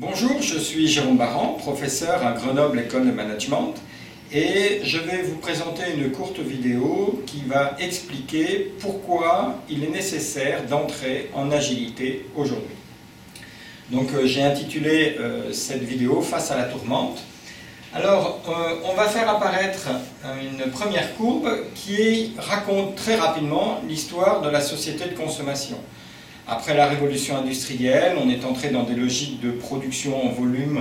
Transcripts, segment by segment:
Bonjour, je suis Jérôme Baran, professeur à Grenoble École de Management et je vais vous présenter une courte vidéo qui va expliquer pourquoi il est nécessaire d'entrer en agilité aujourd'hui. Donc euh, j'ai intitulé euh, cette vidéo Face à la tourmente. Alors euh, on va faire apparaître une première courbe qui raconte très rapidement l'histoire de la société de consommation. Après la révolution industrielle, on est entré dans des logiques de production en volume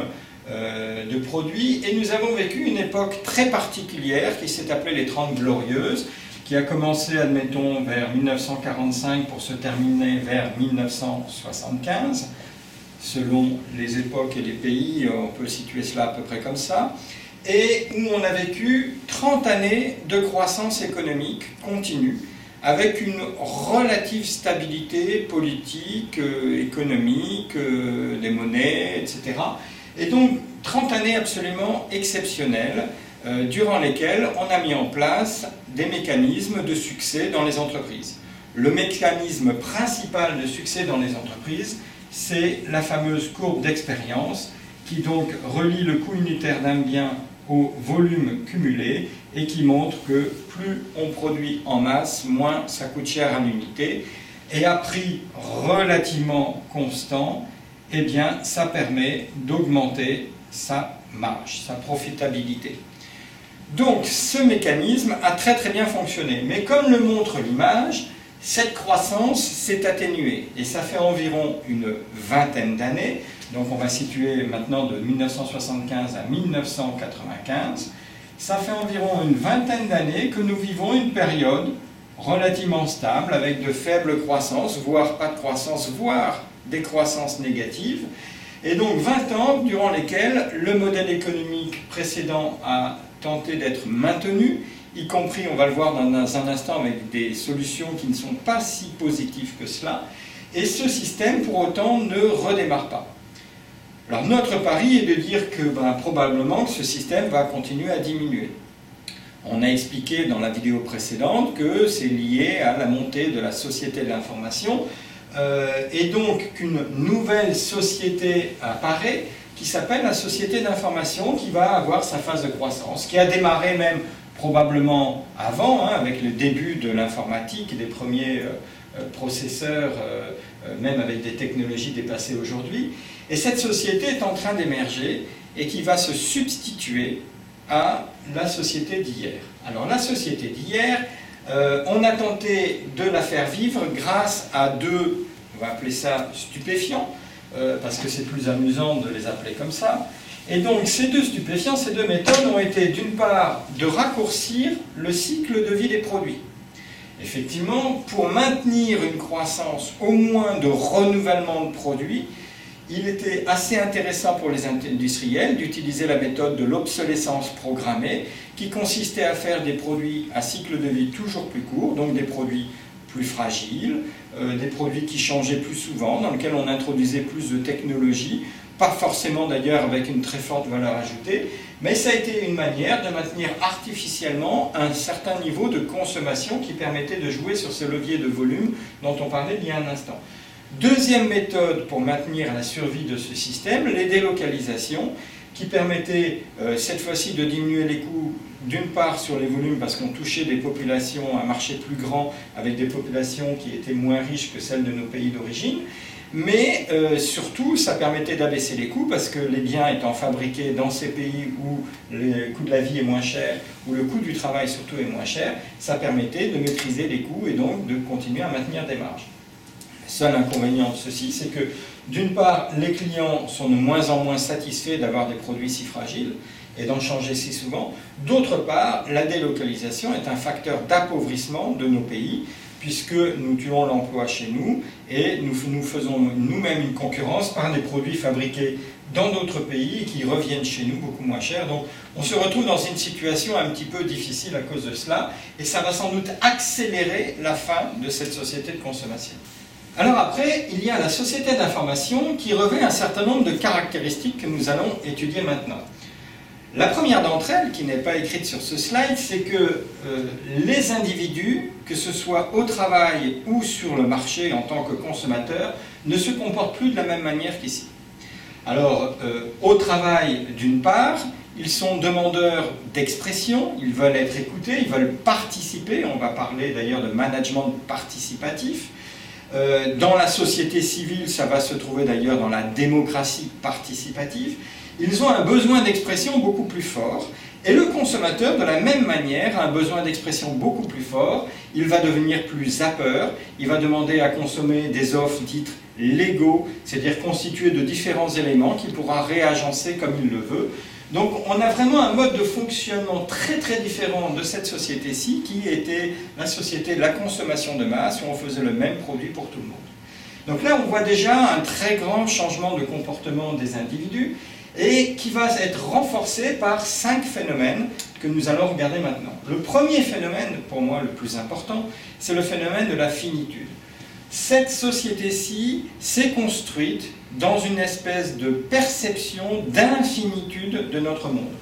euh, de produits et nous avons vécu une époque très particulière qui s'est appelée les Trente Glorieuses, qui a commencé, admettons, vers 1945 pour se terminer vers 1975. Selon les époques et les pays, on peut situer cela à peu près comme ça. Et où on a vécu 30 années de croissance économique continue avec une relative stabilité politique, euh, économique, euh, des monnaies, etc. Et donc 30 années absolument exceptionnelles euh, durant lesquelles on a mis en place des mécanismes de succès dans les entreprises. Le mécanisme principal de succès dans les entreprises, c'est la fameuse courbe d'expérience qui donc relie le coût unitaire d'un bien au volume cumulé et qui montre que plus on produit en masse, moins ça coûte cher à l'unité. Et à prix relativement constant, eh bien, ça permet d'augmenter sa marge, sa profitabilité. Donc, ce mécanisme a très très bien fonctionné. Mais comme le montre l'image, cette croissance s'est atténuée. Et ça fait environ une vingtaine d'années. Donc, on va situer maintenant de 1975 à 1995 ça fait environ une vingtaine d'années que nous vivons une période relativement stable, avec de faibles croissances, voire pas de croissance, voire des croissances négatives. Et donc 20 ans durant lesquels le modèle économique précédent a tenté d'être maintenu, y compris, on va le voir dans un instant, avec des solutions qui ne sont pas si positives que cela. Et ce système, pour autant, ne redémarre pas. Alors notre pari est de dire que ben, probablement que ce système va continuer à diminuer. On a expliqué dans la vidéo précédente que c'est lié à la montée de la société de l'information euh, et donc qu'une nouvelle société apparaît qui s'appelle la société d'information qui va avoir sa phase de croissance, qui a démarré même probablement avant, hein, avec le début de l'informatique des premiers euh, euh, processeurs, même avec des technologies dépassées aujourd'hui, et cette société est en train d'émerger et qui va se substituer à la société d'hier. Alors la société d'hier, euh, on a tenté de la faire vivre grâce à deux, on va appeler ça stupéfiants, euh, parce que c'est plus amusant de les appeler comme ça. Et donc ces deux stupéfiants, ces deux méthodes ont été d'une part de raccourcir le cycle de vie des produits. Effectivement, pour maintenir une croissance au moins de renouvellement de produits, il était assez intéressant pour les industriels d'utiliser la méthode de l'obsolescence programmée, qui consistait à faire des produits à cycle de vie toujours plus court, donc des produits plus fragiles, euh, des produits qui changeaient plus souvent, dans lesquels on introduisait plus de technologie, pas forcément d'ailleurs avec une très forte valeur ajoutée, mais ça a été une manière de maintenir artificiellement un certain niveau de consommation qui permettait de jouer sur ce levier de volume dont on parlait il y a un instant. Deuxième méthode pour maintenir la survie de ce système, les délocalisations, qui permettaient euh, cette fois-ci de diminuer les coûts d'une part sur les volumes parce qu'on touchait des populations, un marché plus grand avec des populations qui étaient moins riches que celles de nos pays d'origine, mais euh, surtout ça permettait d'abaisser les coûts parce que les biens étant fabriqués dans ces pays où le coût de la vie est moins cher, où le coût du travail surtout est moins cher, ça permettait de maîtriser les coûts et donc de continuer à maintenir des marges. Seul inconvénient de ceci, c'est que d'une part, les clients sont de moins en moins satisfaits d'avoir des produits si fragiles et d'en changer si souvent. D'autre part, la délocalisation est un facteur d'appauvrissement de nos pays puisque nous tuons l'emploi chez nous et nous, nous faisons nous-mêmes une concurrence par des produits fabriqués dans d'autres pays qui reviennent chez nous beaucoup moins chers. Donc on se retrouve dans une situation un petit peu difficile à cause de cela et ça va sans doute accélérer la fin de cette société de consommation. Alors après, il y a la société d'information qui revêt un certain nombre de caractéristiques que nous allons étudier maintenant. La première d'entre elles, qui n'est pas écrite sur ce slide, c'est que euh, les individus, que ce soit au travail ou sur le marché en tant que consommateurs, ne se comportent plus de la même manière qu'ici. Alors, euh, au travail, d'une part, ils sont demandeurs d'expression, ils veulent être écoutés, ils veulent participer, on va parler d'ailleurs de management participatif. Euh, dans la société civile, ça va se trouver d'ailleurs dans la démocratie participative. Ils ont un besoin d'expression beaucoup plus fort. Et le consommateur, de la même manière, a un besoin d'expression beaucoup plus fort. Il va devenir plus zappeur. Il va demander à consommer des offres dites légaux, c'est-à-dire constituées de différents éléments qu'il pourra réagencer comme il le veut. Donc on a vraiment un mode de fonctionnement très très différent de cette société-ci qui était la société de la consommation de masse où on faisait le même produit pour tout le monde. Donc là on voit déjà un très grand changement de comportement des individus et qui va être renforcé par cinq phénomènes que nous allons regarder maintenant. Le premier phénomène, pour moi le plus important, c'est le phénomène de la finitude. Cette société-ci s'est construite dans une espèce de perception d'infinitude de notre monde.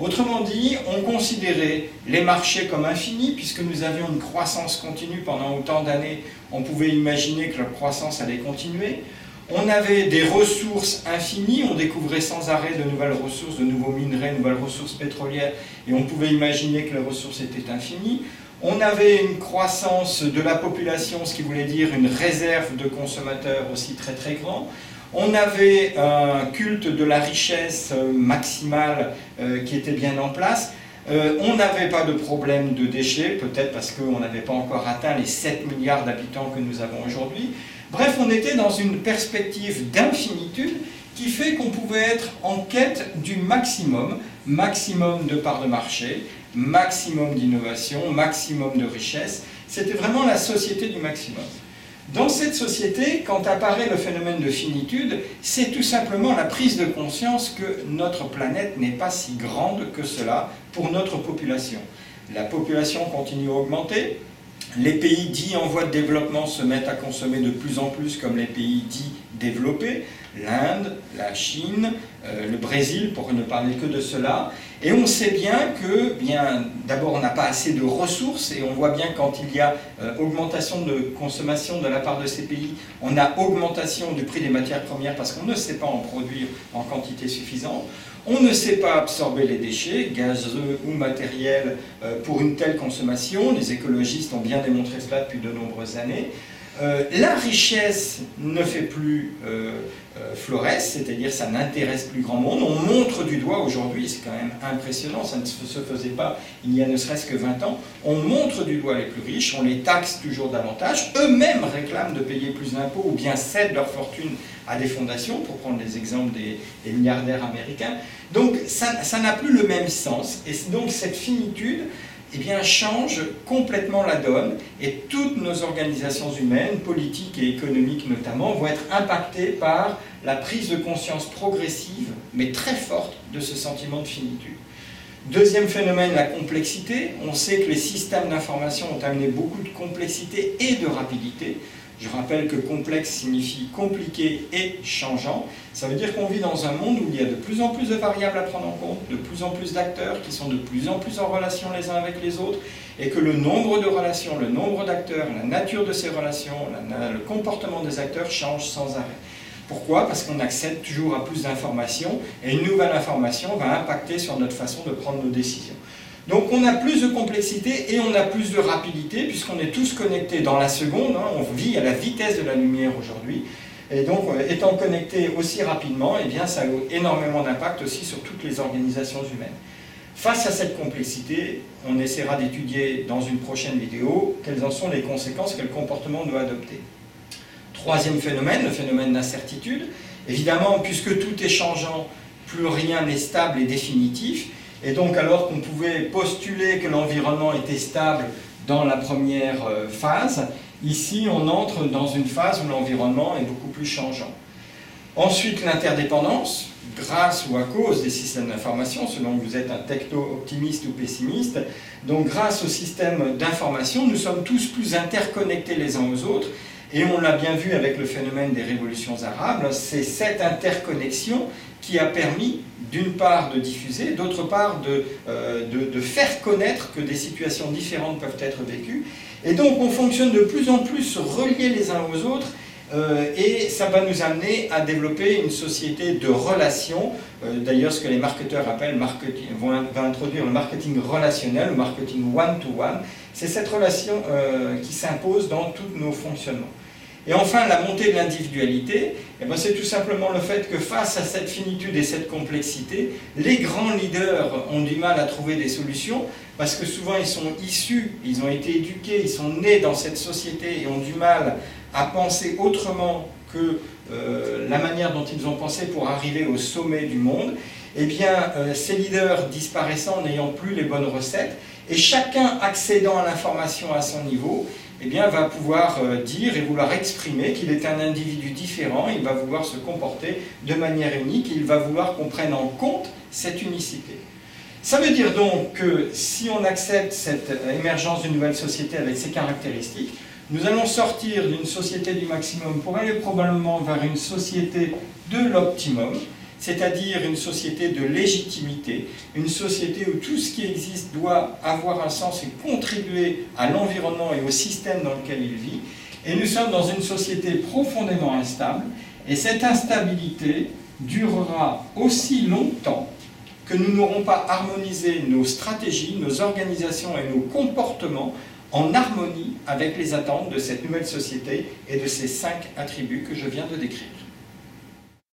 Autrement dit, on considérait les marchés comme infinis, puisque nous avions une croissance continue pendant autant d'années, on pouvait imaginer que la croissance allait continuer. On avait des ressources infinies, on découvrait sans arrêt de nouvelles ressources, de nouveaux minerais, de nouvelles ressources pétrolières, et on pouvait imaginer que les ressources étaient infinies. On avait une croissance de la population, ce qui voulait dire une réserve de consommateurs aussi très très grand. On avait un culte de la richesse maximale euh, qui était bien en place. Euh, on n'avait pas de problème de déchets, peut-être parce qu'on n'avait pas encore atteint les 7 milliards d'habitants que nous avons aujourd'hui. Bref, on était dans une perspective d'infinitude qui fait qu'on pouvait être en quête du maximum, maximum de parts de marché, maximum d'innovation, maximum de richesse. C'était vraiment la société du maximum. Dans cette société, quand apparaît le phénomène de finitude, c'est tout simplement la prise de conscience que notre planète n'est pas si grande que cela pour notre population. La population continue à augmenter, les pays dits en voie de développement se mettent à consommer de plus en plus comme les pays dits développés, l'Inde, la Chine, euh, le Brésil, pour ne parler que de cela. Et on sait bien que, d'abord, on n'a pas assez de ressources, et on voit bien quand il y a euh, augmentation de consommation de la part de ces pays, on a augmentation du prix des matières premières parce qu'on ne sait pas en produire en quantité suffisante. On ne sait pas absorber les déchets, gazeux ou matériels, euh, pour une telle consommation. Les écologistes ont bien démontré cela depuis de nombreuses années. Euh, la richesse ne fait plus euh, euh c'est-à-dire ça n'intéresse plus grand monde. On montre du doigt aujourd'hui, c'est quand même impressionnant, ça ne se faisait pas il y a ne serait-ce que 20 ans, on montre du doigt les plus riches, on les taxe toujours davantage, eux-mêmes réclament de payer plus d'impôts ou bien cèdent leur fortune à des fondations, pour prendre les exemples des, des milliardaires américains. Donc ça n'a plus le même sens, et donc cette finitude, eh bien, change complètement la donne et toutes nos organisations humaines, politiques et économiques notamment, vont être impactées par la prise de conscience progressive, mais très forte, de ce sentiment de finitude. Deuxième phénomène, la complexité. On sait que les systèmes d'information ont amené beaucoup de complexité et de rapidité. Je rappelle que complexe signifie compliqué et changeant. Ça veut dire qu'on vit dans un monde où il y a de plus en plus de variables à prendre en compte, de plus en plus d'acteurs qui sont de plus en plus en relation les uns avec les autres, et que le nombre de relations, le nombre d'acteurs, la nature de ces relations, le comportement des acteurs change sans arrêt. Pourquoi? Parce qu'on accède toujours à plus d'informations, et une nouvelle information va impacter sur notre façon de prendre nos décisions. Donc on a plus de complexité et on a plus de rapidité puisqu'on est tous connectés dans la seconde, hein. on vit à la vitesse de la lumière aujourd'hui. Et donc, euh, étant connectés aussi rapidement, eh bien, ça a énormément d'impact aussi sur toutes les organisations humaines. Face à cette complexité, on essaiera d'étudier dans une prochaine vidéo quelles en sont les conséquences, quel comportement on doit adopter. Troisième phénomène, le phénomène d'incertitude. Évidemment, puisque tout est changeant, plus rien n'est stable et définitif, et donc, alors qu'on pouvait postuler que l'environnement était stable dans la première euh, phase, ici, on entre dans une phase où l'environnement est beaucoup plus changeant. Ensuite, l'interdépendance, grâce ou à cause des systèmes d'information, selon que vous êtes un techno-optimiste ou pessimiste. Donc, grâce au système d'information, nous sommes tous plus interconnectés les uns aux autres. Et on l'a bien vu avec le phénomène des révolutions arabes, c'est cette interconnexion qui a permis d'une part de diffuser, d'autre part euh, de, de, faire connaître que des situations différentes peuvent être vécues. Et donc on fonctionne de plus en plus reliés les uns aux autres, euh, et ça va nous amener à développer une société de relations. Euh, d'ailleurs, ce que les marketeurs appellent marketing, vont, introduire le marketing relationnel, le marketing one-to-one. C'est cette relation qui s'impose dans tous nos fonctionnements. Et enfin, la montée de l'individualité, eh ben, c'est tout simplement le fait que face à cette finitude et cette complexité, les grands leaders ont du mal à trouver des solutions parce que souvent ils sont issus, ils ont été éduqués, ils sont nés dans cette société et ont du mal à penser autrement que euh, la manière dont ils ont pensé pour arriver au sommet du monde, eh bien, euh, ces leaders disparaissant, n'ayant plus les bonnes recettes, et chacun accédant à l'information à son niveau, eh bien, va pouvoir euh, dire et vouloir exprimer qu'il est un individu différent, il va vouloir se comporter de manière unique, il va vouloir qu'on prenne en compte cette unicité. Ça veut dire donc que si on accepte cette émergence d'une nouvelle société avec ces caractéristiques, nous allons sortir d'une société du maximum pour aller probablement vers une société de l'optimum, c'est-à-dire une société de légitimité, une société où tout ce qui existe doit avoir un sens et contribuer à l'environnement et au système dans lequel il vit. Et nous sommes dans une société profondément instable, et cette instabilité durera aussi longtemps que nous n'aurons pas harmonisé nos stratégies, nos organisations et nos comportements en harmonie avec les attentes de cette nouvelle société et de ces cinq attributs que je viens de décrire.